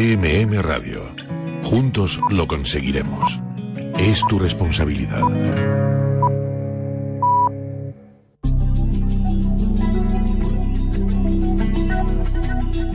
CMM Radio. Juntos lo conseguiremos. Es tu responsabilidad.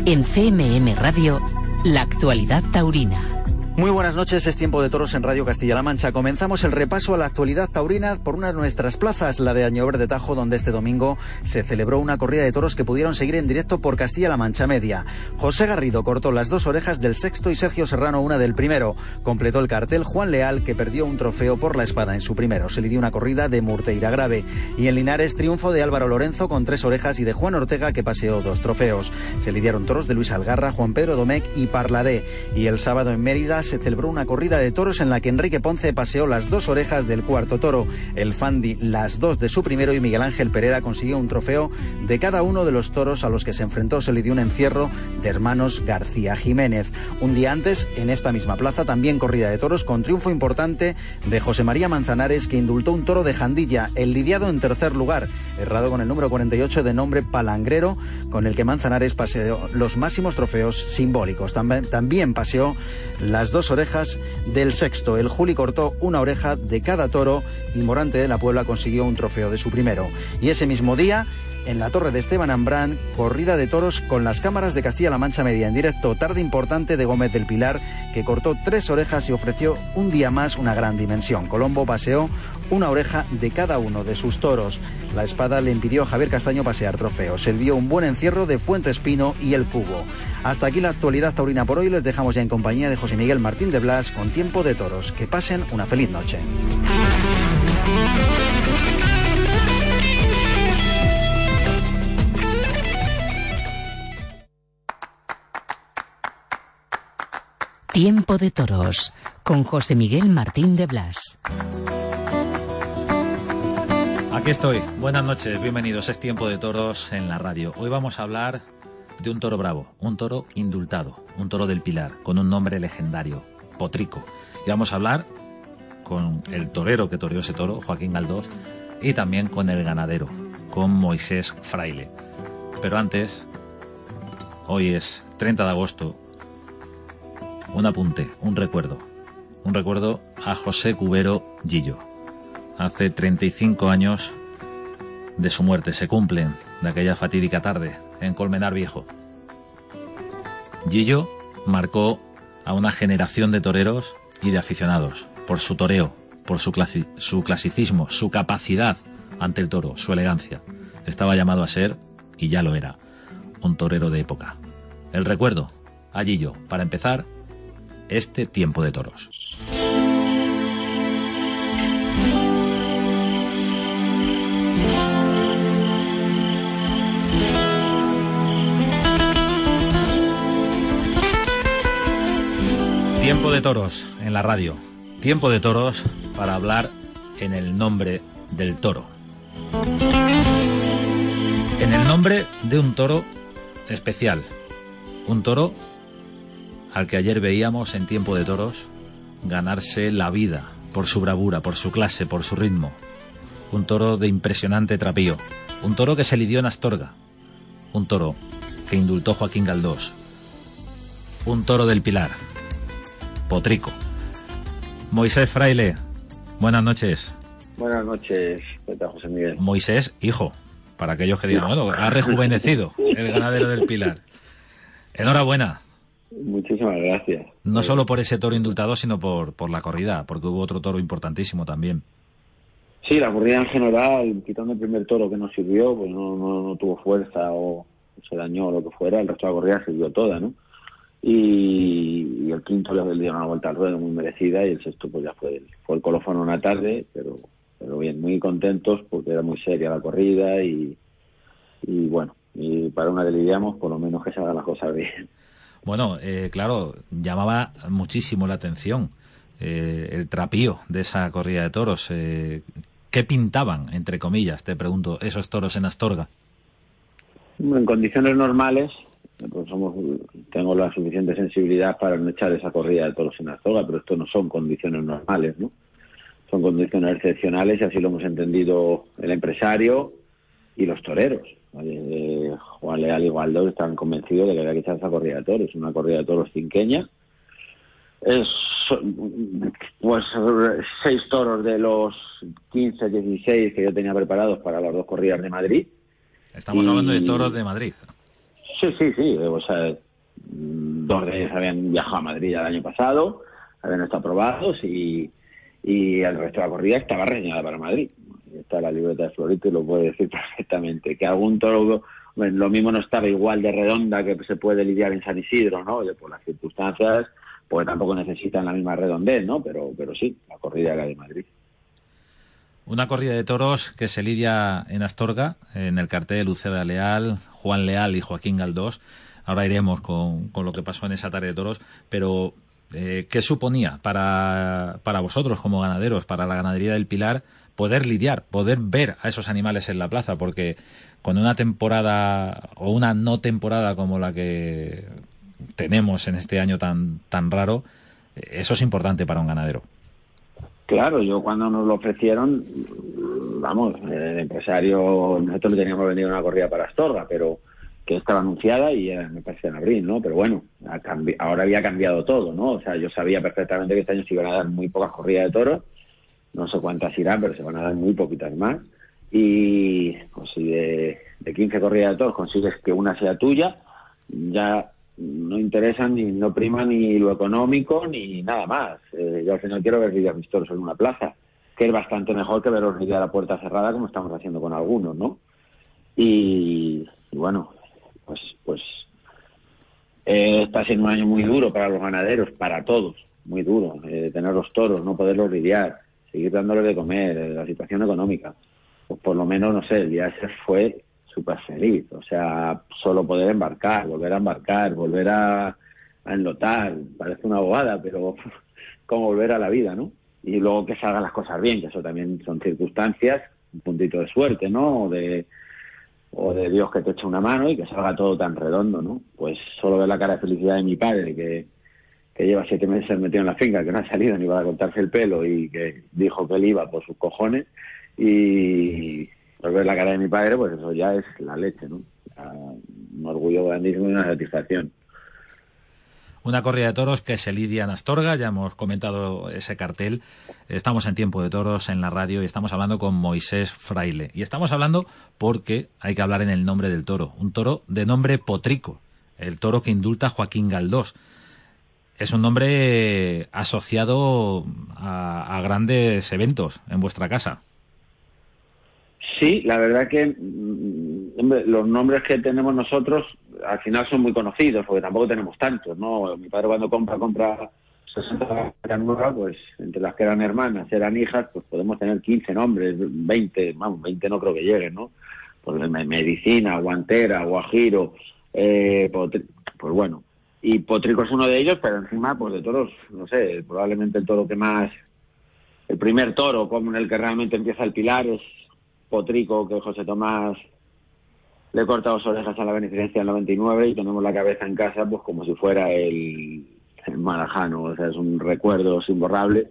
En CMM Radio, la actualidad taurina. Muy buenas noches, es tiempo de toros en Radio Castilla-La Mancha. Comenzamos el repaso a la actualidad taurina por una de nuestras plazas, la de Añover de Tajo, donde este domingo se celebró una corrida de toros que pudieron seguir en directo por Castilla-La Mancha Media. José Garrido cortó las dos orejas del sexto y Sergio Serrano una del primero. Completó el cartel Juan Leal, que perdió un trofeo por la espada en su primero. Se le dio una corrida de Murteira Grave. Y en Linares, triunfo de Álvaro Lorenzo con tres orejas y de Juan Ortega, que paseó dos trofeos. Se lidiaron toros de Luis Algarra, Juan Pedro Domecq y Parladé. Y el sábado en Mérida se celebró una corrida de toros en la que Enrique Ponce paseó las dos orejas del cuarto toro, el Fandi las dos de su primero y Miguel Ángel Pereira consiguió un trofeo de cada uno de los toros a los que se enfrentó. Se le dio un encierro de hermanos García Jiménez. Un día antes, en esta misma plaza, también corrida de toros con triunfo importante de José María Manzanares que indultó un toro de Jandilla, el lidiado en tercer lugar, errado con el número 48 de nombre Palangrero, con el que Manzanares paseó los máximos trofeos simbólicos. También, también paseó las dos orejas del sexto. El Juli cortó una oreja de cada toro y Morante de la Puebla consiguió un trofeo de su primero. Y ese mismo día, en la torre de Esteban Ambrán, corrida de toros con las cámaras de Castilla-La Mancha Media en directo, tarde importante de Gómez del Pilar, que cortó tres orejas y ofreció un día más una gran dimensión. Colombo paseó una oreja de cada uno de sus toros. La espada le impidió a Javier Castaño pasear trofeos. Se vio un buen encierro de Fuente Espino y el Cubo. Hasta aquí la actualidad taurina por hoy. Les dejamos ya en compañía de José Miguel Martín de Blas con Tiempo de Toros. Que pasen una feliz noche. Tiempo de Toros con José Miguel Martín de Blas. Aquí estoy. Buenas noches, bienvenidos. Es Tiempo de Toros en la radio. Hoy vamos a hablar de un toro bravo, un toro indultado, un toro del Pilar, con un nombre legendario, Potrico. Y vamos a hablar con el torero que toreó ese toro, Joaquín Galdós, y también con el ganadero, con Moisés Fraile. Pero antes, hoy es 30 de agosto, un apunte, un recuerdo. Un recuerdo a José Cubero Gillo. Hace 35 años de su muerte se cumplen de aquella fatídica tarde en Colmenar Viejo. Gillo marcó a una generación de toreros y de aficionados por su toreo, por su, su clasicismo, su capacidad ante el toro, su elegancia. Estaba llamado a ser, y ya lo era, un torero de época. El recuerdo a Gillo, para empezar, este tiempo de toros. Tiempo de toros en la radio. Tiempo de toros para hablar en el nombre del toro. En el nombre de un toro especial. Un toro al que ayer veíamos en tiempo de toros ganarse la vida por su bravura, por su clase, por su ritmo. Un toro de impresionante trapío. Un toro que se lidió en Astorga. Un toro que indultó Joaquín Galdós. Un toro del Pilar. Potrico. Moisés Fraile, buenas noches. Buenas noches, José Miguel. Moisés, hijo, para aquellos que digan, bueno, ha rejuvenecido el ganadero del Pilar. Enhorabuena. Muchísimas gracias. No solo por ese toro indultado, sino por, por la corrida, porque hubo otro toro importantísimo también. Sí, la corrida en general, quitando el primer toro que nos sirvió, pues no, no, tuvo fuerza o se dañó o lo que fuera, el resto de la corrida sirvió toda, ¿no? Y, el quinto le dieron una vuelta al ruedo muy merecida y el sexto pues ya fue, fue el colófono una tarde, pero, pero bien, muy contentos porque era muy seria la corrida y, y bueno, y para una que lidiamos, por lo menos que se haga las cosas bien. Bueno, eh, claro, llamaba muchísimo la atención eh, el trapío de esa corrida de toros. Eh, ¿Qué pintaban, entre comillas, te pregunto, esos toros en Astorga? En condiciones normales, pues somos, tengo la suficiente sensibilidad para no echar esa corrida de toros en Astorga, pero esto no son condiciones normales, ¿no? Son condiciones excepcionales y así lo hemos entendido el empresario y los toreros. Juan Leal y Waldo están convencidos de que había que echar esa corrida de toros. Una corrida de toros cinqueña. Es, pues seis toros de los 15, 16 que yo tenía preparados para las dos corridas de Madrid. Estamos hablando de toros de Madrid. Sí, sí, sí. O sea, dos de ellos habían viajado a Madrid el año pasado, habían estado aprobados y, y el resto de la corrida estaba reñada para Madrid. Está la libreta de Florito y lo puede decir perfectamente. Que algún toro, lo mismo no estaba igual de redonda que se puede lidiar en San Isidro, ¿no? por las circunstancias, pues tampoco necesitan la misma redondez, ¿no? Pero, pero sí, la corrida era de Madrid. Una corrida de toros que se lidia en Astorga, en el cartel Luceda Leal, Juan Leal y Joaquín Galdós. Ahora iremos con, con lo que pasó en esa tarde de toros, pero eh, ¿qué suponía para, para vosotros como ganaderos, para la ganadería del Pilar, poder lidiar, poder ver a esos animales en la plaza? Porque con una temporada o una no temporada como la que tenemos en este año tan, tan raro, eso es importante para un ganadero. Claro, yo cuando nos lo ofrecieron, vamos, el empresario, nosotros le teníamos vendido una corrida para Astorga, pero que estaba anunciada y me parece en abril, ¿no? Pero bueno, ahora había cambiado todo, ¿no? O sea, yo sabía perfectamente que este año se iban a dar muy pocas corridas de toros, no sé cuántas irán, pero se van a dar muy poquitas más. Y pues si de, de 15 corridas de toros consigues que una sea tuya, ya no interesa ni no prima ni lo económico ni nada más. Eh, yo al final quiero ver lidiar mis toros en una plaza, que es bastante mejor que verlos lidiar a puerta cerrada como estamos haciendo con algunos, ¿no? y bueno, pues, pues eh, está siendo un año muy duro para los ganaderos, para todos, muy duro. Eh, tener los toros, no poderlos lidiar, seguir dándoles de comer, eh, la situación económica. Pues por lo menos, no sé, el día ese fue súper feliz. O sea, solo poder embarcar, volver a embarcar, volver a, a enlotar. Parece una abogada, pero como volver a la vida, ¿no? Y luego que salgan las cosas bien, que eso también son circunstancias, un puntito de suerte, ¿no? De, o de Dios que te eche una mano y que salga todo tan redondo, ¿no? Pues solo ver la cara de felicidad de mi padre, que, que lleva siete meses metido en la finca, que no ha salido ni para cortarse el pelo y que dijo que él iba por sus cojones, y pues ver la cara de mi padre, pues eso ya es la leche, ¿no? Un orgullo grandísimo y una satisfacción. Una corrida de toros que se lidia en Astorga, ya hemos comentado ese cartel. Estamos en tiempo de toros en la radio y estamos hablando con Moisés Fraile. Y estamos hablando porque hay que hablar en el nombre del toro. Un toro de nombre Potrico, el toro que indulta Joaquín Galdós. Es un nombre asociado a, a grandes eventos en vuestra casa. Sí, la verdad que mm, los nombres que tenemos nosotros al final son muy conocidos, porque tampoco tenemos tantos, ¿no? Mi padre cuando compra, compra 60 nuevas, pues entre las que eran hermanas, eran hijas, pues podemos tener 15 nombres, 20, vamos, 20 no creo que lleguen, ¿no? Pues medicina, guantera, guajiro, eh, pues bueno. Y Potrico es uno de ellos, pero encima, pues de toros, no sé, probablemente el toro que más, el primer toro como en el que realmente empieza el pilar es Potrico, que José Tomás le corta dos orejas a la beneficencia en 99 y tenemos la cabeza en casa pues como si fuera el, Marajano, o sea, es un recuerdo imborrable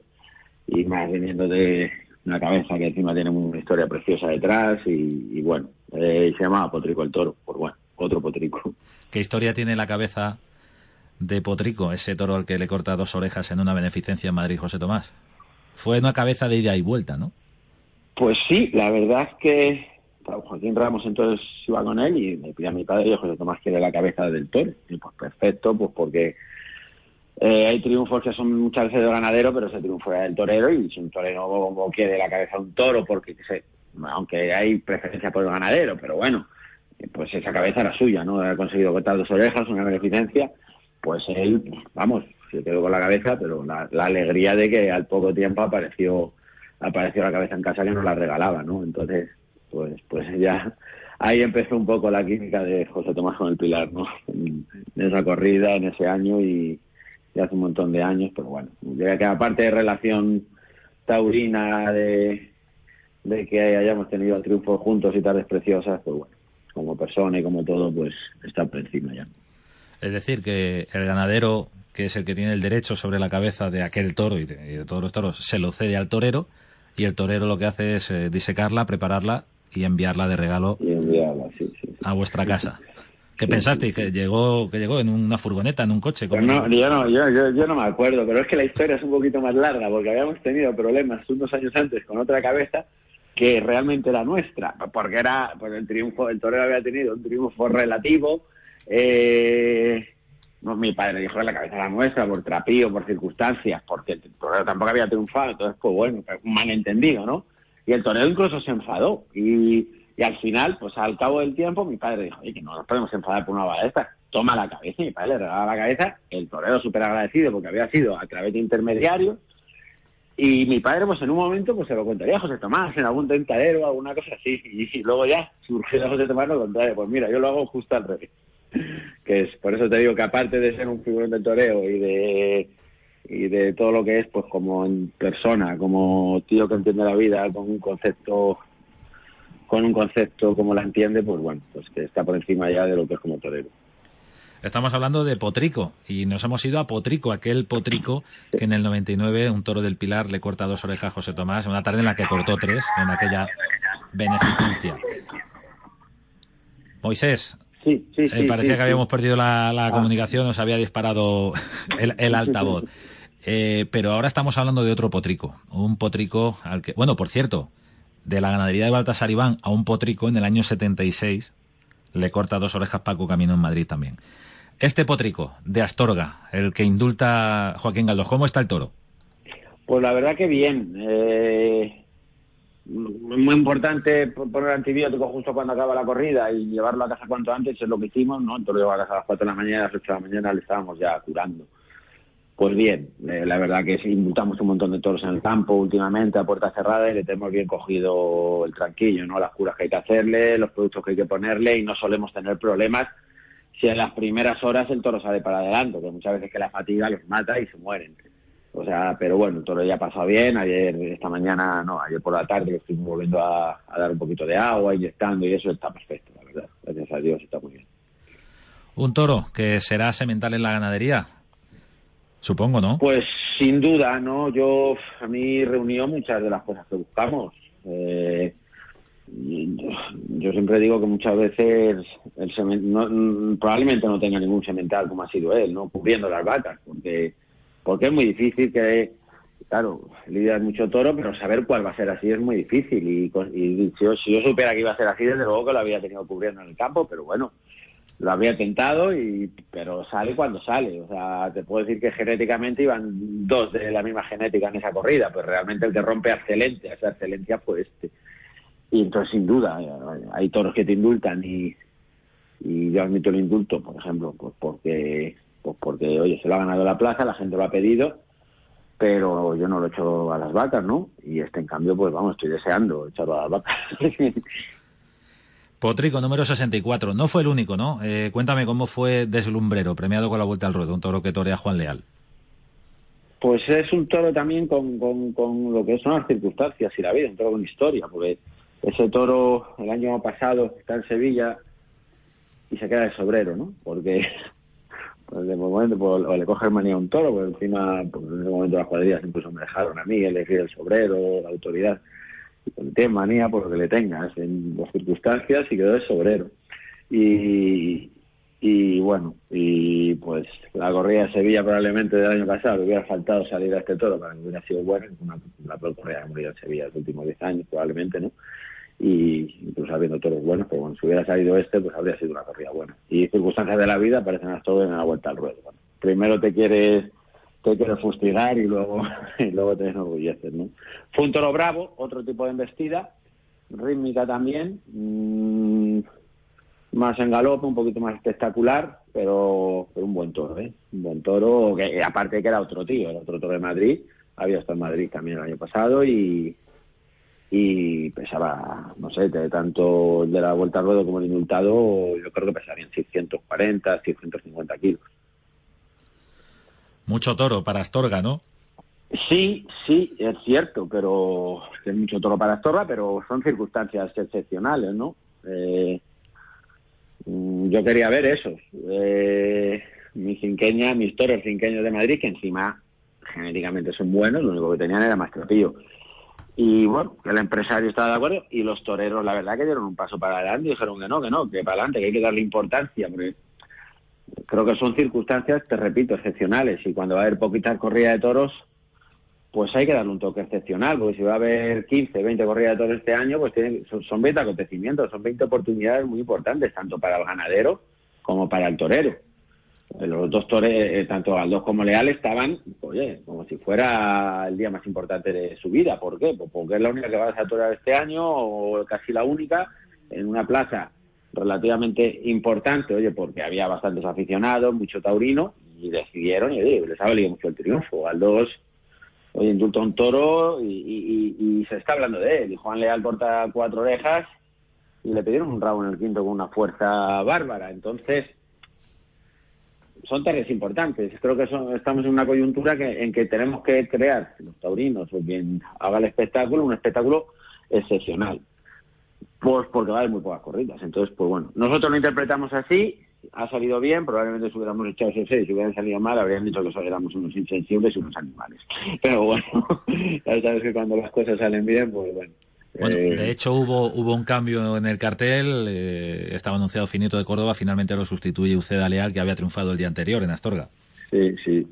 y más viniendo de una cabeza que encima tiene una historia preciosa detrás y, bueno, eh, se llamaba Potrico el Toro, por bueno, otro Potrico. ¿Qué historia tiene la cabeza de Potrico, ese toro al que le corta dos orejas en una beneficencia en Madrid, José Tomás? Fue una cabeza de ida y vuelta, ¿no? Pues sí, la verdad es que Joaquín Ramos entonces iba con él y me pide a mi padre, y José Tomás quiere la cabeza del toro. Y pues perfecto, pues porque eh, hay triunfos que son muchas veces de ganadero, pero ese triunfo era del torero y si un torero quiere la cabeza de un toro, porque aunque hay preferencia por el ganadero, pero bueno, pues esa cabeza era suya, ¿no? Ha conseguido cortar dos orejas, una beneficencia, pues él, vamos, se quedó con la cabeza, pero la alegría de que al poco tiempo apareció apareció la cabeza en casa que nos la regalaba, ¿no? Entonces, pues, pues ya ahí empezó un poco la química de José Tomás con el Pilar, ¿no? En, esa corrida, en ese año y, hace un montón de años, pero bueno, ya que aparte de relación taurina de, que hayamos tenido triunfos juntos y tardes preciosas, pues bueno, como persona y como todo, pues está por encima ya. Es decir, que el ganadero, que es el que tiene el derecho sobre la cabeza de aquel toro y de todos los toros, se lo cede al torero y el torero lo que hace es eh, disecarla, prepararla y enviarla de regalo a vuestra casa. ¿Qué pensaste? ¿Que llegó, que llegó en una furgoneta, en un coche? No, yo no, yo, yo, no me acuerdo, pero es que la historia es un poquito más larga, porque habíamos tenido problemas unos años antes con otra cabeza que realmente era nuestra, porque era, pues el triunfo, el torero había tenido un triunfo relativo, eh, no, mi padre dijo que la cabeza era nuestra por trapío, por circunstancias, porque el torero tampoco había triunfado, entonces pues bueno, un malentendido, ¿no? Y el torero incluso se enfadó y, al final, pues al cabo del tiempo, mi padre dijo, oye, que no nos podemos enfadar por una bala toma la cabeza, mi padre le regalaba la cabeza, el torero súper agradecido porque había sido a través de intermediarios, y mi padre, pues en un momento, pues se lo contaría a José Tomás, en algún tentadero, alguna cosa así. Y, luego ya surgió José Tomás lo contrario. Pues mira, yo lo hago justo al revés. Que es, por eso te digo que aparte de ser un figurón de toreo y de, y de todo lo que es, pues como en persona, como tío que entiende la vida, con un concepto, con un concepto como la entiende, pues bueno, pues que está por encima ya de lo que es como torero. Estamos hablando de Potrico y nos hemos ido a Potrico, aquel Potrico que en el 99 un toro del Pilar le corta dos orejas a José Tomás, en una tarde en la que cortó tres, en aquella beneficencia. Moisés, sí, sí, eh, parecía que habíamos perdido la, ah. comunicación, nos había disparado el, altavoz. Eh, pero ahora estamos hablando de otro potrico, un potrico al que, bueno, por cierto, de la ganadería de Baltasar Iván a un potrico en el año 76 le corta dos orejas Paco Camino en Madrid también. Este potrico de Astorga, el que indulta Joaquín Galdós, ¿cómo está el toro? Pues la verdad que bien. Eh, muy importante poner antibiótico justo cuando acaba la corrida y llevarlo a casa cuanto antes, es lo que hicimos, ¿no? Entonces lo a casa a las 4 de la mañana, a las 8 de la mañana le estábamos ya curando. Pues bien, eh, la verdad que sí, indultamos un montón de toros en el campo últimamente a puerta cerrada y le tenemos bien cogido el tranquillo, ¿no? Las curas que hay que hacerle, los productos que hay que ponerle y no solemos tener problemas si en las primeras horas el toro sale para adelante, que muchas veces que la fatiga los mata y se mueren. O sea, pero bueno, el toro ya ha pasado bien. Ayer, esta mañana, no, ayer por la tarde le estoy volviendo a, dar un poquito de agua, inyectando y eso está perfecto, la verdad. Gracias a Dios está muy bien. Un toro que será semental en la ganadería, supongo, ¿no? Pues sin duda, ¿no? Yo, a mí reunió muchas de las cosas que buscamos. Eh, yo siempre digo que muchas veces el no, probablemente no tenga ningún semental como ha sido él, ¿no? Cubriendo las vacas, porque, porque es muy difícil que, claro, lidiar mucho toro, pero saber cuál va a ser así es muy difícil. Y, y si, yo, si, yo, supiera que iba a ser así, desde luego que lo había tenido cubriendo en el campo, pero bueno, lo había tentado, y pero sale cuando sale. O sea, te puedo decir que genéticamente iban dos de la misma genética en esa corrida, pues realmente el que rompe a esa excelencia fue este. Y entonces, sin duda, hay toros que te indultan y, y yo admito el indulto, por ejemplo, pues porque, pues porque, oye, se lo ha ganado la plaza, la gente lo ha pedido, pero yo no lo he hecho a las vacas, ¿no? Y este, en cambio, pues vamos, estoy deseando echarlo a las vacas. Potrico, número 64. No fue el único, ¿no? Eh, cuéntame cómo fue Deslumbrero, premiado con la vuelta al ruedo, un toro que torea Juan Leal. Pues es un toro también con, con, con lo que son las circunstancias y la vida, un toro con historia, porque ese toro el año pasado está en Sevilla y se queda de sobrero, ¿no? Porque de momento pues, o le coge manía a un toro, porque encima pues, en ese momento las cuadrillas incluso me dejaron a mí elegir el sobrero, la autoridad. Y pues, tiene manía por lo que le tengas en las circunstancias y quedó de sobrero. Y, y bueno, y pues la corrida de Sevilla probablemente del año pasado le hubiera faltado salir a este toro para que hubiera sido buena, una, la peor corrida de en Sevilla los últimos 10 años probablemente, ¿no? Y incluso habiendo toros buenos, pero bueno, si hubiera salido este, pues habría sido una corrida buena. Y circunstancias de la vida aparecen a todo en la vuelta al ruedo. primero te quieres te quieres fustigar y luego y luego te enorgulleces, ¿no? Fue un toro bravo, otro tipo de embestida, rítmica también, mmm, más en galope, un poquito más espectacular, pero, pero un buen toro, ¿eh? Un buen toro, que aparte que era otro tío, era otro toro de Madrid, había estado en Madrid también el año pasado y, y pesaba, no sé, tanto el de la vuelta al ruedo como el indultado, yo creo que pesarían 640, 650 kilos. Mucho toro para Astorga, ¿no? Sí, sí, es cierto, pero es mucho toro para Astorga, pero son circunstancias excepcionales, ¿no? Eh, mm, yo quería ver esos. Eh, mi cinqueña, mis toros cinqueños de Madrid, que encima genéticamente son buenos, lo único que tenían era más trapillo Y bueno, el empresario estaba de acuerdo y los toreros, la verdad, que dieron un paso para adelante y dijeron que no, que no, que para adelante, que hay que darle importancia, porque creo que son circunstancias, te repito, excepcionales. Y cuando va a haber poquitas corridas de toros, pues hay que darle un toque excepcional, porque si va a haber 15, 20 corridas de toros este año, pues son, 20 acontecimientos, son 20 oportunidades muy importantes, tanto para el ganadero como para el torero. Los dos eh, tanto Galdós como Leal, estaban, oye, como si fuera el día más importante de su vida. ¿Por qué? Pues porque es la única que va a torear este año, o casi la única, en una plaza relativamente importante, oye, porque había bastantes aficionados, mucho taurino, y decidieron, y oye, les ha valido mucho el triunfo. Galdós, oye, indulta un toro y, se está hablando de él. Y Juan Leal corta cuatro orejas y le pidieron un rabo en el quinto con una fuerza bárbara. Entonces, son tareas importantes. Creo que estamos en una coyuntura que, en que tenemos que crear, los taurinos o quien haga el espectáculo, un espectáculo excepcional. Pues porque va a haber muy pocas corridas. Entonces, pues bueno, nosotros lo interpretamos así, ha salido bien, probablemente si hubiéramos echado ese 6, si hubieran salido mal, habrían dicho que éramos unos insensibles y unos animales. Pero bueno, ya sabes que cuando las cosas salen bien, pues bueno. Bueno, eh, de hecho hubo hubo un cambio en el cartel, eh, estaba anunciado Finito de Córdoba, finalmente lo sustituye Uceda Leal, que había triunfado el día anterior en Astorga. Sí, sí.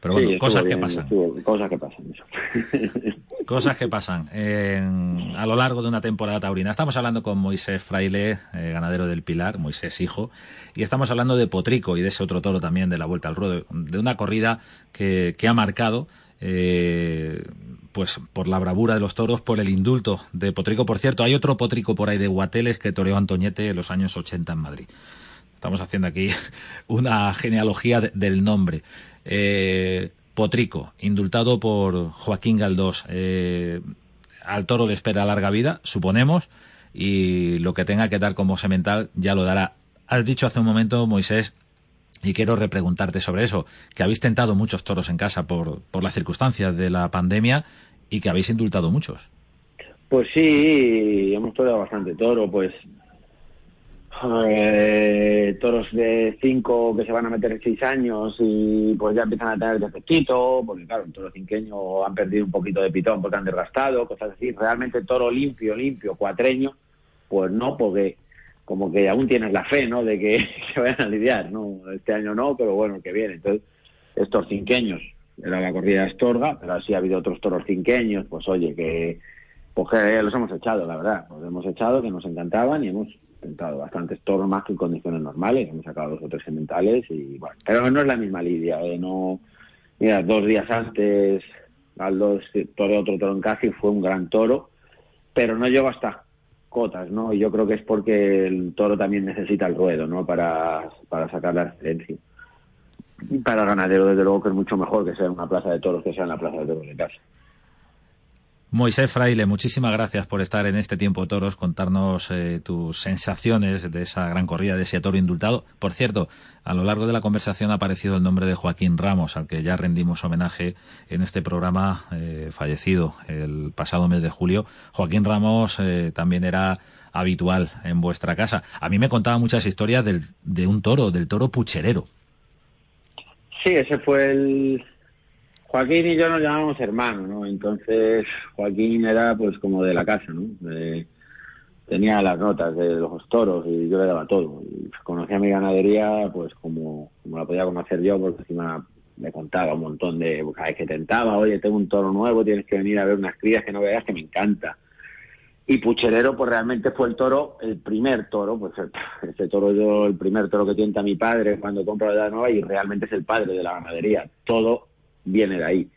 Pero bueno, cosas, que pasan. cosas que pasan. cosas que pasan a lo largo de una temporada taurina. Estamos hablando con Moisés Fraile, eh, ganadero del Pilar, Moisés hijo, y estamos hablando de Potrico y de ese otro toro también de la Vuelta al Ruedo, de una corrida que, que ha marcado eh, pues por la bravura de los toros, por el indulto de Potrico. Por cierto, hay otro Potrico por ahí de Guateles que toreó Antoñete en los años 80 en Madrid. Estamos haciendo aquí una genealogía del nombre. Eh, Potrico, indultado por Joaquín Galdós. Eh, al toro le espera larga vida, suponemos, y lo que tenga que dar como semental ya lo dará. Has dicho hace un momento, Moisés, y quiero repreguntarte sobre eso, que habéis tentado muchos toros en casa por, por las circunstancias de la pandemia y que habéis indultado muchos. Pues sí, hemos toreado bastante toro, pues eh, toros de cinco que se van a meter en seis años y pues ya empiezan a tener defectito, porque claro, un toro cinqueño han perdido un poquito de pitón porque han desgastado, cosas así. Realmente toro limpio, limpio, cuatreño, pues no, porque como que aún tienes la fe, ¿no? De que se vayan a lidiar, ¿no? Este año no, pero bueno, el que viene. Entonces, estos cinqueños, era la corrida de Estorga, pero así ha habido otros toros cinqueños, pues oye, que, pues que los hemos echado, la verdad. Los hemos echado, que nos encantaban y hemos intentado bastantes toros más que en condiciones normales. Hemos sacado dos o tres sementales y bueno, pero no es la misma lidia, ¿eh? No, mira, dos días antes, Aldo toreó otro toro en casa y fue un gran toro, pero no llegó hasta cotas, ¿no? Y yo creo que es porque el toro también necesita el ruedo, ¿no? Para, para sacar la excelencia. Y para el ganadero, desde luego, que es mucho mejor que sea en una plaza de toros que sea en la plaza de toros de casa. Moisés Fraile, muchísimas gracias por estar en este tiempo toros, contarnos eh, tus sensaciones de esa gran corrida, de ese toro indultado. Por cierto, a lo largo de la conversación ha aparecido el nombre de Joaquín Ramos, al que ya rendimos homenaje en este programa eh, fallecido el pasado mes de julio. Joaquín Ramos eh, también era habitual en vuestra casa. A mí me contaba muchas historias del, de un toro, del toro pucherero. Sí, ese fue el, Joaquín y yo nos llamábamos hermanos, ¿no? Entonces Joaquín era pues como de la casa, ¿no? tenía las notas de los toros y yo le daba todo. Conocía mi ganadería pues como, como la podía conocer yo porque encima me contaba un montón de cada vez que tentaba, oye, tengo un toro nuevo, tienes que venir a ver unas crías que no veas que me encanta. Y Pucherero, pues realmente fue el toro, el primer toro, pues ese toro yo, el primer toro que tienta mi padre cuando compra la edad nueva y realmente es el padre de la ganadería. Todo viene de ahí.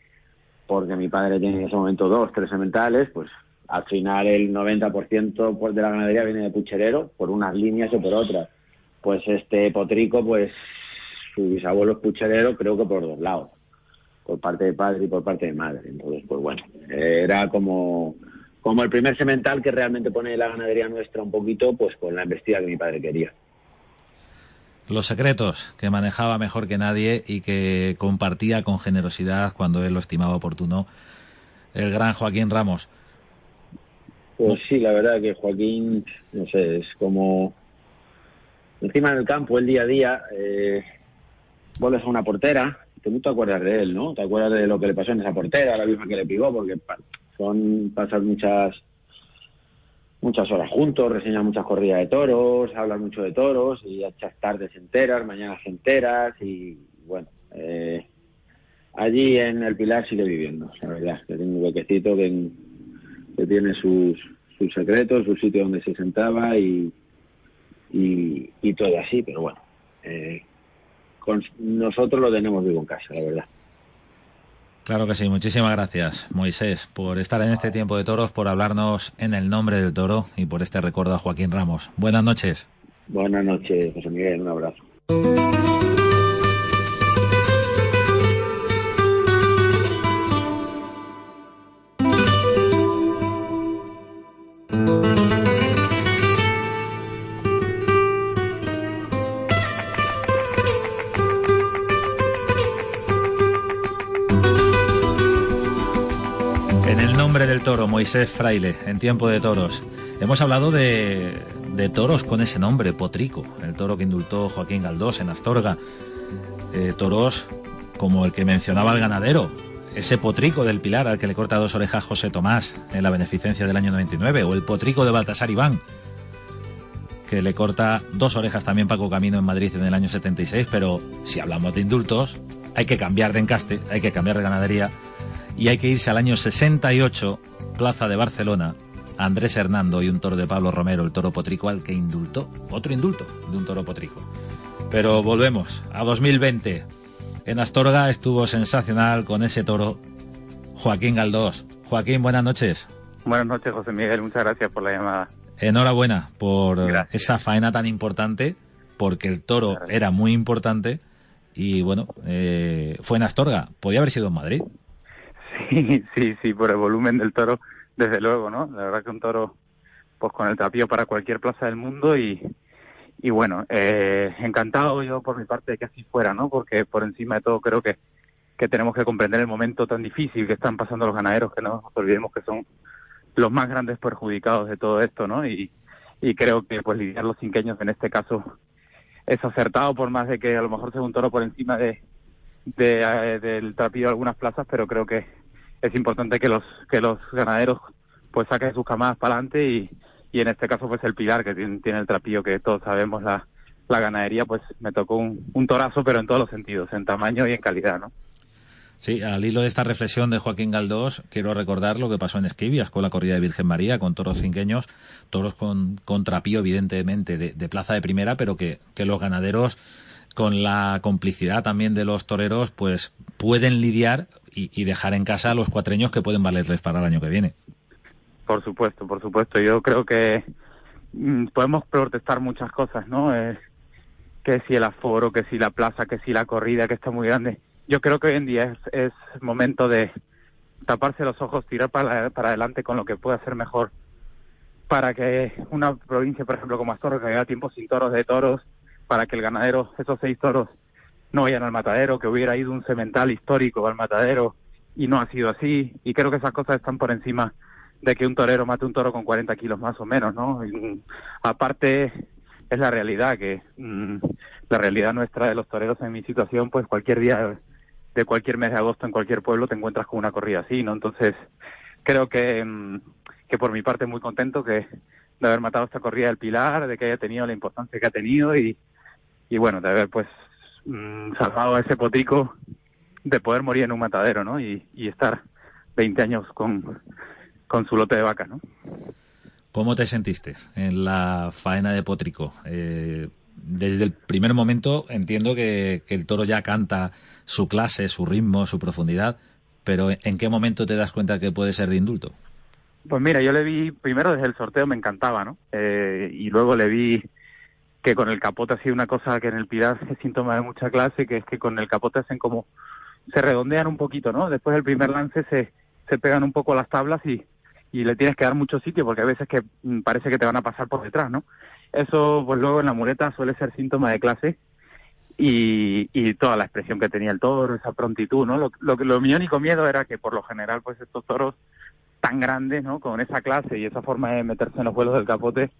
Porque mi padre tiene en ese momento dos, tres sementales, pues al final el 90% pues, de la ganadería viene de pucherero, por unas líneas o por otras. Pues este potrico, pues su bisabuelo es pucherero, creo que por dos lados, por parte de padre y por parte de madre. Entonces, pues bueno, era como, como el primer semental que realmente pone la ganadería nuestra un poquito, pues con la embestida que mi padre quería los secretos que manejaba mejor que nadie y que compartía con generosidad cuando él lo estimaba oportuno el gran Joaquín Ramos. Pues sí, la verdad que Joaquín, no sé, es como encima del campo, el día a día, eh, vuelves a una portera, te, te acuerdas de él, ¿no? Te acuerdas de lo que le pasó en esa portera, la misma que le pegó, porque son pasar muchas muchas horas juntos, reseñan muchas corridas de toros, hablan mucho de toros y hechas tardes enteras, mañanas enteras y bueno, eh, allí en el Pilar sigue viviendo, la verdad, que tiene un huequecito que, tiene sus, sus secretos, su sitio donde se sentaba y, y, y todo así, pero bueno, eh, con, nosotros lo tenemos vivo en casa, la verdad. Claro que sí, muchísimas gracias, Moisés, por estar en este tiempo de toros, por hablarnos en el nombre del toro y por este recuerdo a Joaquín Ramos. Buenas noches. Buenas noches, José Miguel, un abrazo. Moisés Fraile, en tiempo de toros. Hemos hablado de, de toros con ese nombre, Potrico, el toro que indultó Joaquín Galdós en Astorga. Eh, toros como el que mencionaba el ganadero, ese potrico del Pilar al que le corta dos orejas José Tomás en la beneficencia del año 99, o el potrico de Baltasar Iván, que le corta dos orejas también Paco Camino en Madrid en el año 76, pero si hablamos de indultos, hay que cambiar de encaste, hay que cambiar de ganadería y hay que irse al año 68, Plaza de Barcelona, Andrés Hernando y un toro de Pablo Romero, el toro potrico al que indultó, otro indulto de un toro potrico. Pero volvemos a 2020. En Astorga estuvo sensacional con ese toro Joaquín Galdós. Joaquín, buenas noches. Buenas noches, José Miguel. Muchas gracias por la llamada. Enhorabuena por esa faena tan importante, porque el toro era muy importante y bueno, eh, fue en Astorga. Podía haber sido en Madrid. Sí, sí, sí, por el volumen del toro, desde luego, ¿no? La verdad que un toro, pues con el tapío para cualquier plaza del mundo y, y bueno, eh, encantado yo por mi parte de que así fuera, ¿no? Porque por encima de todo creo que, que tenemos que comprender el momento tan difícil que están pasando los ganaderos, que no nos olvidemos que son los más grandes perjudicados de todo esto, ¿no? Y, y creo que pues lidiar los cinqueños en este caso es acertado por más de que a lo mejor sea un toro por encima de, de eh, del tapío de algunas plazas, pero creo que es importante que los que los ganaderos pues saquen sus camadas para adelante y, y en este caso pues el pilar que tiene, el trapillo que todos sabemos la, la ganadería pues me tocó un, un torazo pero en todos los sentidos en tamaño y en calidad no Sí, al hilo de esta reflexión de Joaquín Galdós, quiero recordar lo que pasó en Esquivias con la corrida de Virgen María, con toros cinqueños, toros con, con trapío, evidentemente, de, de, plaza de primera, pero que, que los ganaderos, con la complicidad también de los toreros, pues pueden lidiar y, dejar en casa a los cuatreños que pueden valerles para el año que viene. Por supuesto, por supuesto. Yo creo que mm, podemos protestar muchas cosas, ¿no? Eh, que si el aforo, que si la plaza, que si la corrida, que está muy grande. Yo creo que hoy en día es, momento de taparse los ojos, tirar para, adelante con lo que puede hacer mejor para que una provincia, por ejemplo, como Astorga, que haya tiempo sin toros de toros, para que el ganadero, esos seis toros, no vayan al matadero, que hubiera ido un cemental histórico al matadero y no ha sido así. Y creo que esas cosas están por encima de que un torero mate un toro con 40 kilos más o menos, ¿no? Mm, aparte, es la realidad, que mm, la realidad nuestra de los toreros en mi situación, pues cualquier día de cualquier mes de agosto en cualquier pueblo te encuentras con una corrida así, ¿no? Entonces, creo que, mm, que por mi parte muy contento que de haber matado esta corrida del Pilar, de que haya tenido la importancia que ha tenido y, y bueno, de haber pues Mm, salvado a ese potico de poder morir en un matadero, ¿no? Y, estar 20 años con, con su lote de vaca, ¿no? ¿Cómo te sentiste en la faena de Potrico? Eh, desde el primer momento entiendo que, que, el toro ya canta su clase, su ritmo, su profundidad, pero ¿en qué momento te das cuenta que puede ser de indulto? Pues mira, yo le vi, primero desde el sorteo me encantaba, ¿no? Eh, y luego le vi que con el capote ha sido una cosa que en el Pilar es síntoma de mucha clase, que es que con el capote hacen como, se redondean un poquito, ¿no? Después del primer lance se, se pegan un poco las tablas y, y le tienes que dar mucho sitio porque a veces que mm, parece que te van a pasar por detrás, ¿no? Eso, pues luego en la muleta suele ser síntoma de clase y, y toda la expresión que tenía el toro, esa prontitud, ¿no? Lo, lo, lo mi único miedo era que por lo general, pues estos toros tan grandes, ¿no? Con esa clase y esa forma de meterse en los vuelos del capote,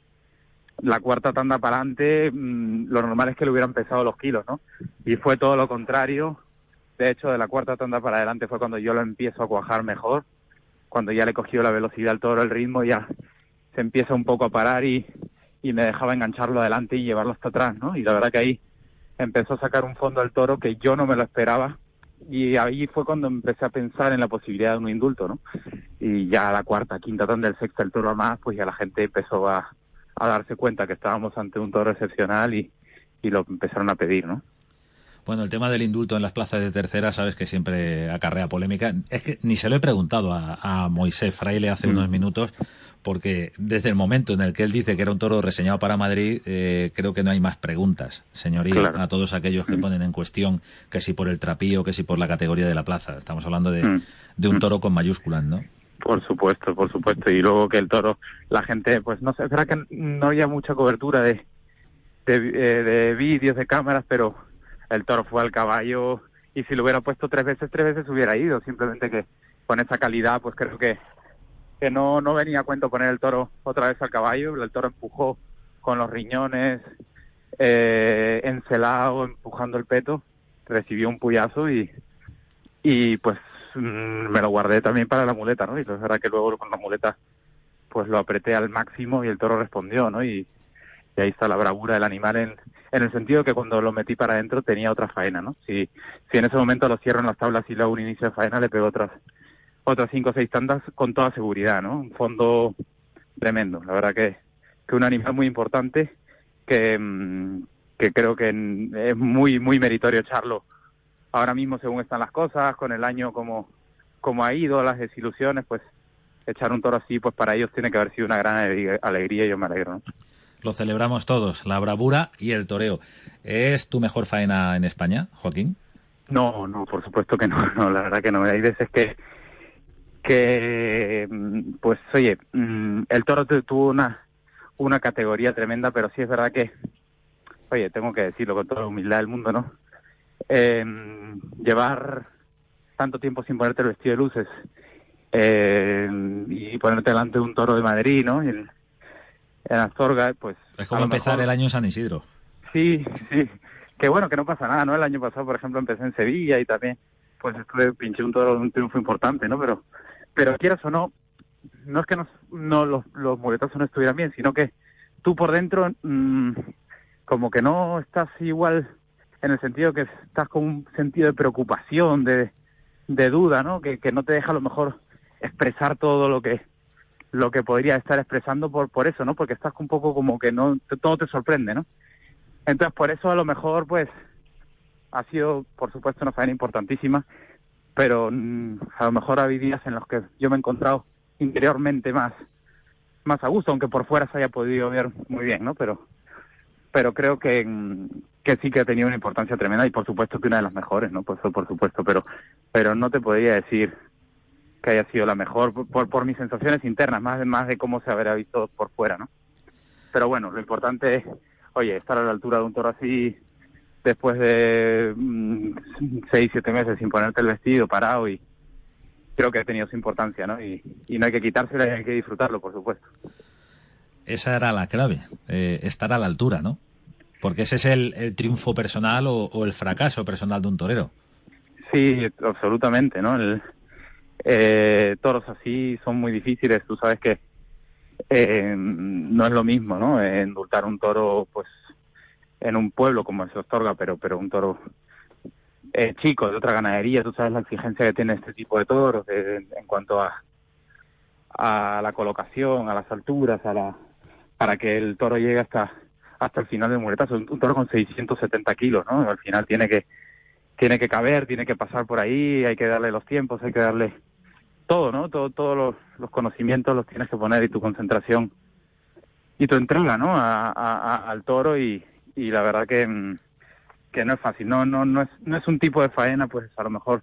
la cuarta tanda para adelante, mm, lo normal es que le hubieran pesado los kilos, ¿no? Y fue todo lo contrario. De hecho, de la cuarta tanda para adelante fue cuando yo lo empiezo a cuajar mejor, cuando ya le he cogido la velocidad al toro, el ritmo, ya se empieza un poco a parar y, y me dejaba engancharlo adelante y llevarlo hasta atrás, ¿no? Y la verdad que ahí empezó a sacar un fondo al toro que yo no me lo esperaba y ahí fue cuando empecé a pensar en la posibilidad de un indulto, ¿no? Y ya la cuarta, quinta tanda, el sexta, el toro más, pues ya la gente empezó a, a darse cuenta que estábamos ante un toro excepcional y, y lo empezaron a pedir, ¿no? Bueno, el tema del indulto en las plazas de tercera, sabes que siempre acarrea polémica. Es que ni se lo he preguntado a, a Moisés Fraile hace mm. unos minutos, porque desde el momento en el que él dice que era un toro reseñado para Madrid, eh, creo que no hay más preguntas, señoría, a todos aquellos que mm. ponen en cuestión que si por el trapío, que si por la categoría de la plaza. Estamos hablando de, mm. de un toro con mayúsculas, ¿no? Por supuesto, por supuesto. Y luego que el toro, la gente, pues no sé, verdad que no había mucha cobertura de, eh, de vídeos, de cámaras, pero el toro fue al caballo y si lo hubiera puesto tres veces, tres veces hubiera ido. Simplemente que con esa calidad, pues creo que, que no, no venía a cuento poner el toro otra vez al caballo. El toro empujó con los riñones, eh, encelado, empujando el peto, recibió un puyazo y, y pues me lo guardé también para la muleta, ¿no? Y pues verdad que luego con la muleta pues lo apreté al máximo y el toro respondió, ¿no? Y, ahí está la bravura del animal en, el sentido que cuando lo metí para adentro tenía otra faena, ¿no? Si, si en ese momento lo cierro en las tablas y luego un inicio de faena, le pego otras otras cinco o seis tandas con toda seguridad, ¿no? Un fondo tremendo, la verdad que, que un animal muy importante que, mm, creo que es muy muy meritorio echarlo ahora mismo según están las cosas, con el año como, como ha ido, las desilusiones, pues echar un toro así, pues para ellos tiene que haber sido una gran alegría y yo me alegro. ¿no? Lo celebramos todos, la bravura y el toreo. ¿Es tu mejor faena en España, Joaquín? No, no, por supuesto que no, no la verdad que no. Hay veces que, que mm, pues oye, mm, el toro tuvo una, una categoría tremenda, pero sí es verdad que, oye, tengo que decirlo con toda la humildad del mundo, ¿no? Eh, llevar tanto tiempo sin ponerte el vestido de luces eh, y ponerte delante de un toro de Madrid, ¿no? Y en Astorga, pues... Es como empezar el año en San Isidro. Sí, sí. Que bueno, que no pasa nada, ¿no? El año pasado, por ejemplo, empecé en Sevilla y también, pues estuve, pinché un toro, un triunfo importante, ¿no? Pero, pero quieras o no, no es que no, no los, los muletazos no estuvieran bien, sino que tú por dentro, mmm, como que no estás igual en el sentido que estás con un sentido de preocupación, de, duda, ¿no? Que, no te deja a lo mejor expresar todo lo que lo que podría estar expresando por, por eso, ¿no? Porque estás un poco como que no, todo te sorprende, ¿no? Entonces, por eso a lo mejor, pues, ha sido, por supuesto, una faena importantísima, pero mm, a lo mejor hay días en los que yo me he encontrado interiormente más, más a gusto, aunque por fuera se haya podido ver muy bien, ¿no? Pero, pero creo que, mm, que sí que ha tenido una importancia tremenda y por supuesto que una de las mejores, ¿no? Pues por supuesto, pero, pero no te podría decir que haya sido la mejor por, por mis sensaciones internas, más, más de cómo se habrá visto por fuera, ¿no? Pero bueno, lo importante es, oye, estar a la altura de un toro así después de mm, seis, siete meses sin ponerte el vestido parado y creo que ha tenido su importancia, ¿no? Y, no hay que quitársela hay que disfrutarlo, por supuesto. Esa era la clave, eh, estar a la altura, ¿no? Porque ese es el, el triunfo personal o, el fracaso personal de un torero. Sí, absolutamente, ¿no? El, eh, toros así son muy difíciles, tú sabes que eh, no es lo mismo, ¿no? Endultar un toro, pues, en un pueblo como se Ostorga, pero, pero un toro eh, chico, de otra ganadería, tú sabes la exigencia que tiene este tipo de toros en cuanto a, a la colocación, a las alturas, a la, para que el toro llegue hasta hasta el final del muletazo. Un, toro con 670 kilos, ¿no? Al final tiene que tiene que caber, tiene que pasar por ahí, hay que darle los tiempos, hay que darle todo, ¿no? Todo, todos los, los, conocimientos los tienes que poner y tu concentración y tu entrega, ¿no? A, a, al toro y, y la verdad que, mm, que no es fácil, no, no, no es, no es un tipo de faena, pues a lo mejor,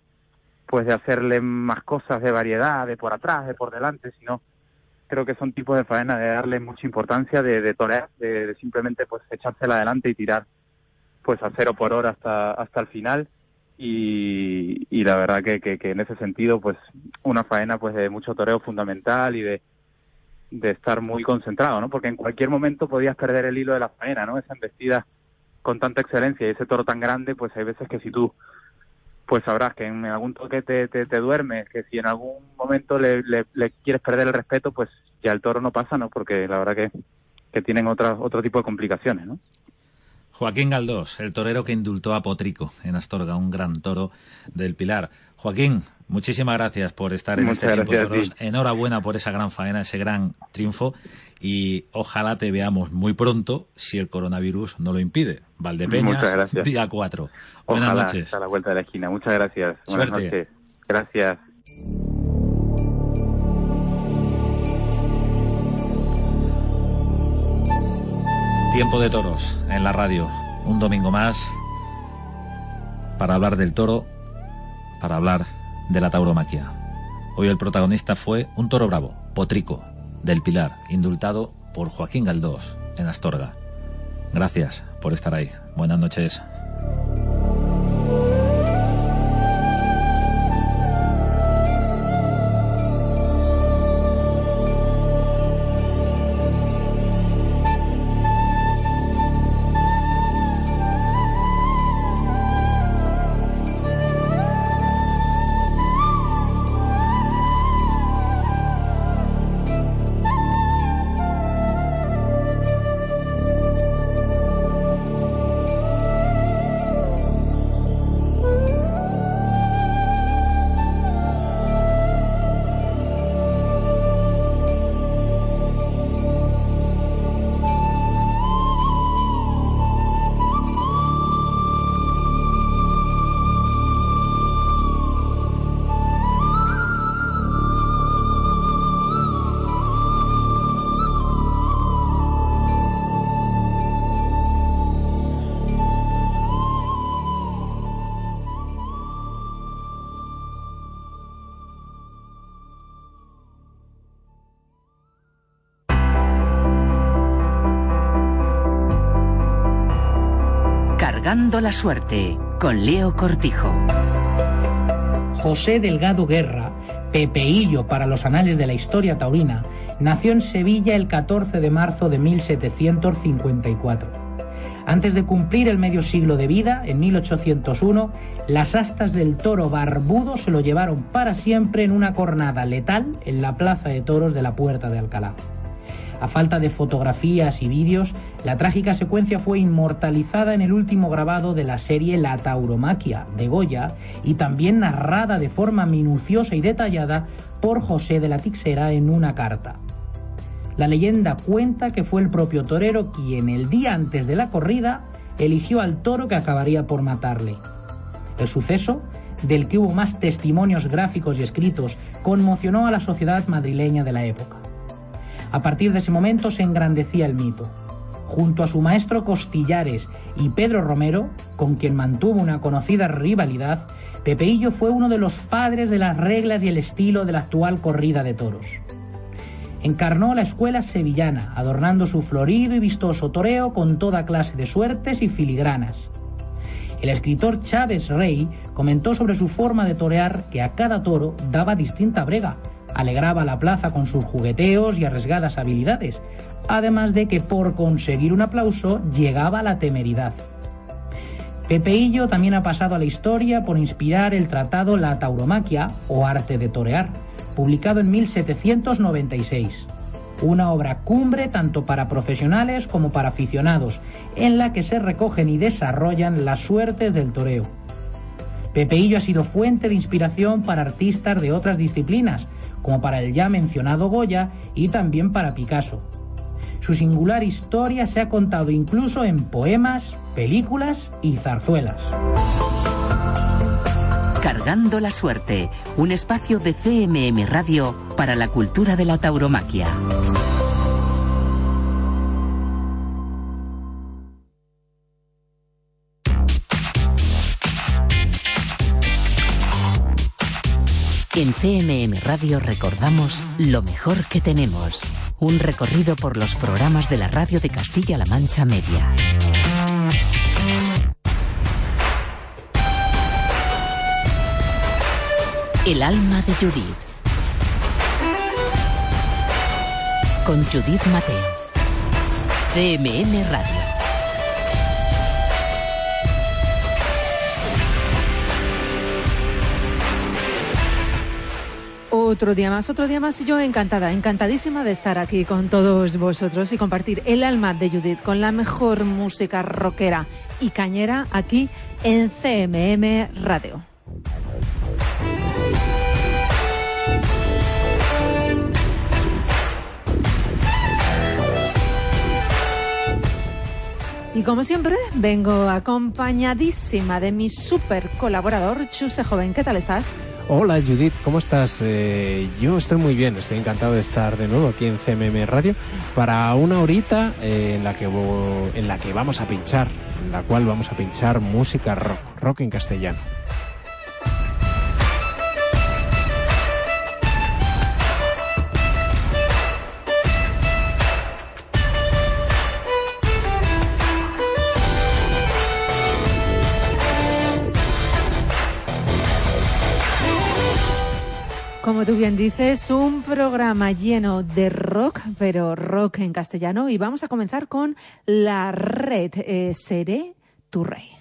pues de hacerle más cosas de variedad, de por atrás, de por delante, sino creo que son tipos de faena de darle mucha importancia, de, de torear, de, de simplemente pues echársela adelante y tirar pues a cero por hora hasta, hasta el final y, y la verdad que, en ese sentido pues una faena pues de mucho toreo fundamental y de, de estar muy concentrado, ¿no? Porque en cualquier momento podías perder el hilo de la faena, ¿no? Esa embestida con tanta excelencia y ese toro tan grande, pues hay veces que si tú pues sabrás que en algún toque te, te, duermes, que si en algún momento le, le, quieres perder el respeto, pues ya el toro no pasa, ¿no? Porque la verdad que, que tienen otras otro tipo de complicaciones, ¿no? Joaquín Galdós, el torero que indultó a Potrico en Astorga, un gran toro del Pilar. Joaquín, muchísimas gracias por estar en este tiempo de toros. Enhorabuena por esa gran faena, ese gran triunfo y ojalá te veamos muy pronto si el coronavirus no lo impide. Valdepeñas, día 4. Buenas noches. a la vuelta de la esquina. Muchas gracias. Buenas noches. Gracias. Tiempo de toros en la radio. Un domingo más para hablar del toro, para hablar de la tauromaquia. Hoy el protagonista fue un toro bravo, Potrico, del Pilar, indultado por Joaquín Galdós en Astorga. Gracias por estar ahí. Buenas noches. La suerte con Leo Cortijo. José Delgado Guerra, Pepeillo para los anales de la historia taurina, nació en Sevilla el 14 de marzo de 1754. Antes de cumplir el medio siglo de vida, en 1801, las astas del toro barbudo se lo llevaron para siempre en una cornada letal en la plaza de toros de la Puerta de Alcalá. A falta de fotografías y vídeos, la trágica secuencia fue inmortalizada en el último grabado de la serie La Tauromaquia de Goya y también narrada de forma minuciosa y detallada por José de la Tixera en una carta. La leyenda cuenta que fue el propio torero quien el día antes de la corrida eligió al toro que acabaría por matarle. El suceso, del que hubo más testimonios gráficos y escritos, conmocionó a la sociedad madrileña de la época. A partir de ese momento se engrandecía el mito. Junto a su maestro Costillares y Pedro Romero, con quien mantuvo una conocida rivalidad, Pepeillo fue uno de los padres de las reglas y el estilo de la actual corrida de toros. Encarnó la escuela sevillana, adornando su florido y vistoso toreo con toda clase de suertes y filigranas. El escritor Chávez Rey comentó sobre su forma de torear que a cada toro daba distinta brega, alegraba la plaza con sus jugueteos y arriesgadas habilidades, además de que por conseguir un aplauso llegaba la temeridad. Pepeillo también ha pasado a la historia por inspirar el tratado La Tauromaquia o Arte de Torear, publicado en 1796. Una obra cumbre tanto para profesionales como para aficionados, en la que se recogen y desarrollan las suertes del toreo. Pepeillo ha sido fuente de inspiración para artistas de otras disciplinas, como para el ya mencionado Goya y también para Picasso. Su singular historia se ha contado incluso en poemas, películas y zarzuelas. Cargando la suerte, un espacio de CMM Radio para la cultura de la tauromaquia. CMM Radio recordamos lo mejor que tenemos. Un recorrido por los programas de la radio de Castilla-La Mancha Media. El alma de Judith. Con Judith Mateo. CMM Radio. Otro día más, otro día más y yo encantada, encantadísima de estar aquí con todos vosotros y compartir el alma de Judith con la mejor música rockera y cañera aquí en CMM Radio. Y como siempre, vengo acompañadísima de mi super colaborador, Chuse Joven. ¿Qué tal estás? Hola Judith, ¿cómo estás? Eh, yo estoy muy bien, estoy encantado de estar de nuevo aquí en CMM Radio para una horita eh, en, la que, en la que vamos a pinchar, en la cual vamos a pinchar música rock, rock en castellano. Como tú bien dices, un programa lleno de rock, pero rock en castellano. Y vamos a comenzar con la red eh, Seré tu rey.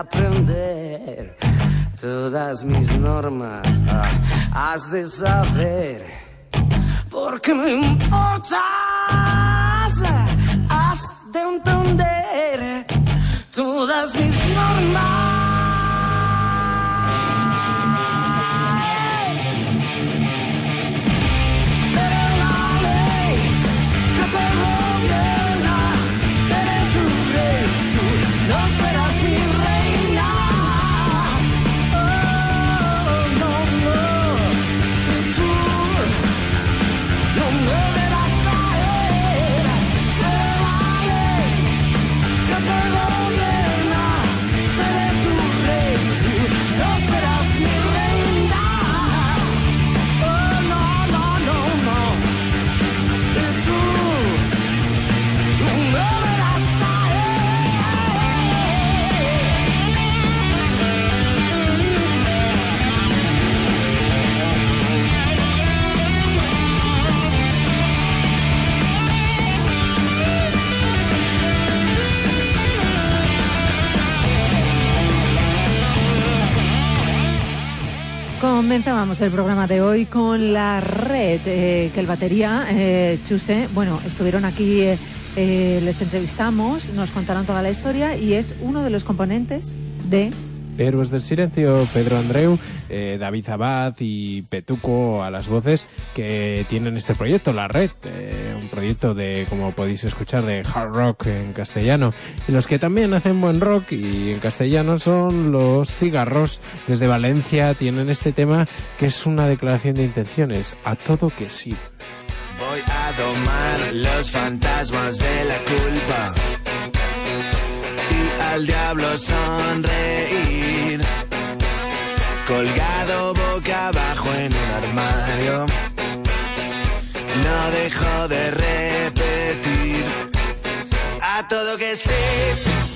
Aprender todas mis normas. Ah, has de saber por qué me importas. Has de entender todas mis normas. Comenzábamos el programa de hoy con la red, eh, que el batería, eh, Chuse, bueno, estuvieron aquí, eh, les entrevistamos, nos contaron toda la historia y es uno de los componentes de Héroes del Silencio, Pedro Andreu, eh, David Abad y Petuco a las voces que tienen este proyecto, La Red, eh, un proyecto de, como podéis escuchar, de hard rock en castellano. Y los que también hacen buen rock y en castellano son los cigarros. Desde Valencia tienen este tema que es una declaración de intenciones, a todo que sí. Voy a domar los fantasmas de la culpa y al diablo sonreír. Colgado boca abajo en un armario, no dejo de repetir a todo que sí.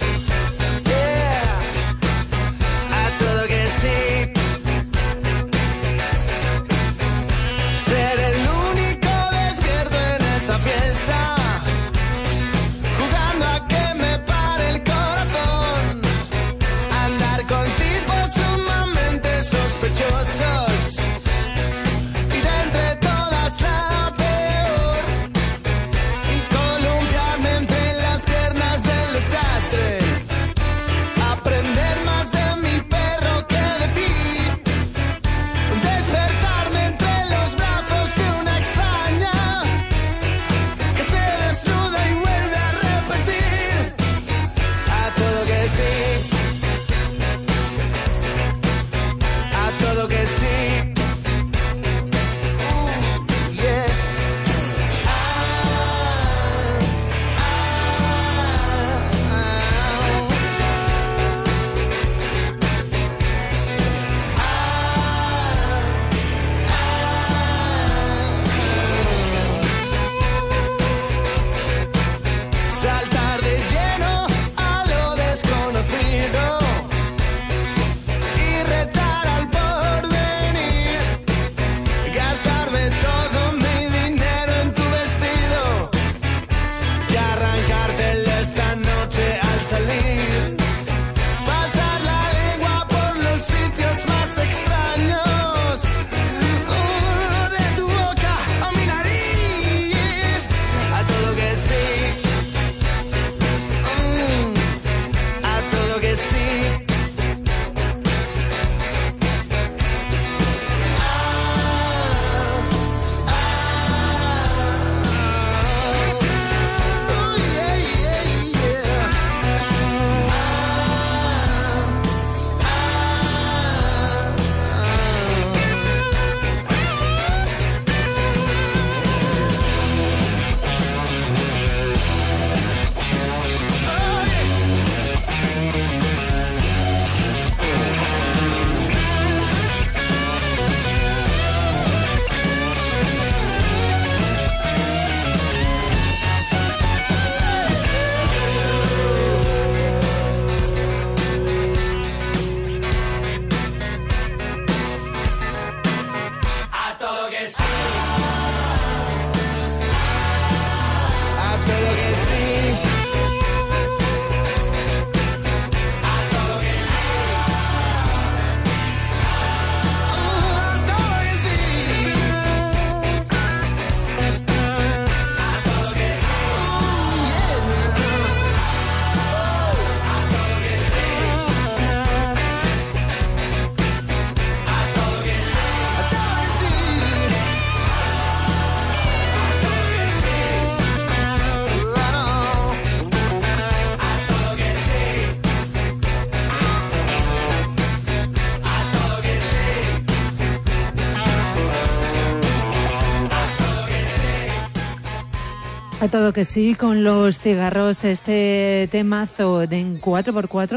Todo que sí, con los cigarros, este temazo de en 4x4